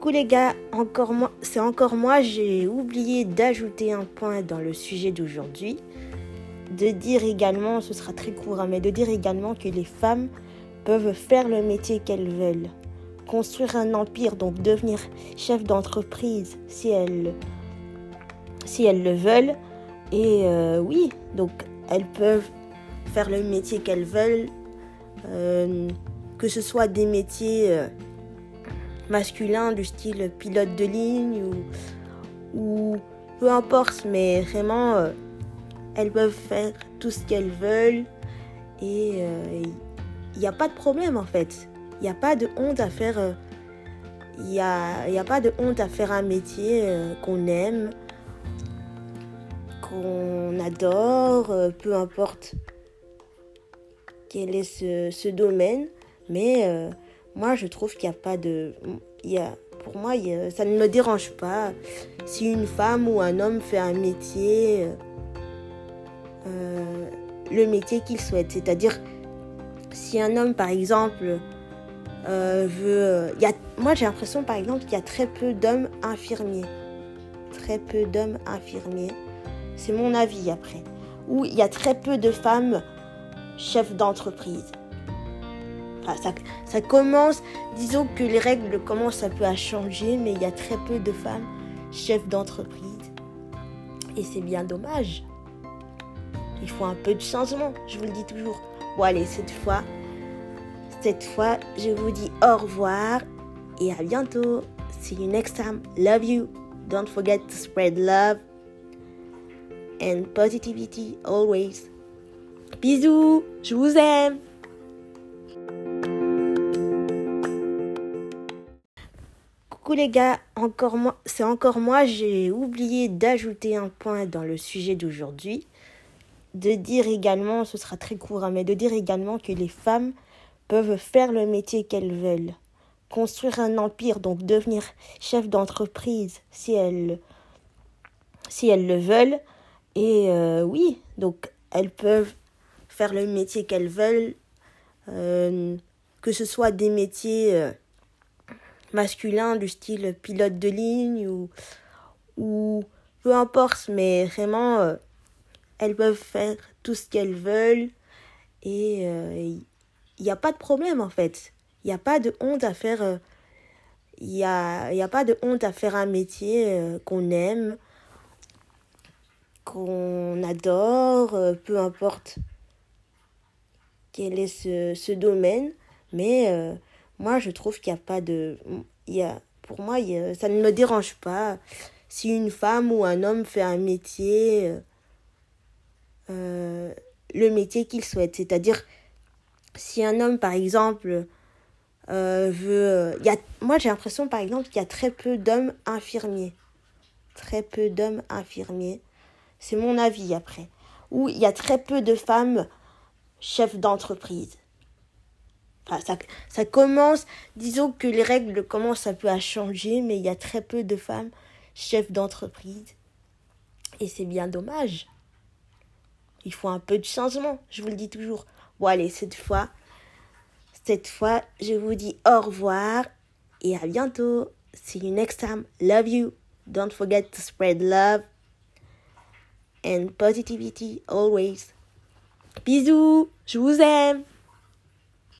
Coucou les gars, encore moi, c'est encore moi, j'ai oublié d'ajouter un point dans le sujet d'aujourd'hui. De dire également, ce sera très court, hein, mais de dire également que les femmes peuvent faire le métier qu'elles veulent. Construire un empire, donc devenir chef d'entreprise si elles, si elles le veulent. Et euh, oui, donc elles peuvent faire le métier qu'elles veulent, euh, que ce soit des métiers euh, masculins du style pilote de ligne ou, peu importe, mais vraiment elles peuvent faire tout ce qu'elles veulent et il n'y a pas de problème en fait. Il n'y a pas de honte à faire. Il n'y a, a, pas de honte à faire un métier qu'on aime, qu'on adore, peu importe quel est ce, domaine. Mais euh, moi, je trouve qu'il n'y a pas de... Il y a, pour moi, ça ne me dérange pas si une femme ou un homme fait un métier, euh, le métier qu'il souhaite. C'est-à-dire, si un homme, par exemple, euh, veut... Il y a, moi, j'ai l'impression, par exemple, qu'il y a très peu d'hommes infirmiers. Très peu d'hommes infirmiers. C'est mon avis après. Ou il y a très peu de femmes chefs d'entreprise. Ça, commence, disons que les règles commencent un peu à changer, mais il y a très peu de femmes chefs d'entreprise. Et c'est bien dommage. Il faut un peu de changement, je vous le dis toujours. Bon allez, cette fois, cette fois, je vous dis au revoir et à bientôt. See you next time. Love you. Don't forget to spread love and positivity always. Bisous, je vous aime. Les gars, encore moi, c'est encore moi, j'ai oublié d'ajouter un point dans le sujet d'aujourd'hui. De dire également, ce sera très court, hein, mais de dire également que les femmes peuvent faire le métier qu'elles veulent. Construire un empire, donc devenir chef d'entreprise si elles, si elles le veulent. Et euh, oui, donc elles peuvent faire le métier qu'elles veulent, euh, que ce soit des métiers euh, masculins du style pilote de ligne ou, ou peu importe, mais vraiment euh, elles peuvent faire tout ce qu'elles veulent et il n'y a pas de problème en fait. Il n'y a pas de honte à faire. Il n'y a, y a pas de honte à faire un métier qu'on aime, qu'on adore, peu importe quel est ce, ce domaine. Mais euh, moi, je trouve qu'il n'y a pas de... Il y a, pour moi, il ça ne me dérange pas si une femme ou un homme fait un métier, euh, le métier qu'il souhaite. C'est-à-dire, si un homme, par exemple, euh, veut... Il y a, moi, j'ai l'impression, par exemple, qu'il y a très peu d'hommes infirmiers. Très peu d'hommes infirmiers. C'est mon avis après. Ou il y a très peu de femmes chef d'entreprise. Enfin, ça, commence, disons que les règles commencent un peu à changer, mais il y a très peu de femmes chefs d'entreprise. Et c'est bien dommage. Il faut un peu de changement, je vous le dis toujours. Bon allez, cette fois, cette fois, je vous dis au revoir et à bientôt. See you next time. Love you. Don't forget to spread love and positivity always. Bisous, je vous aime.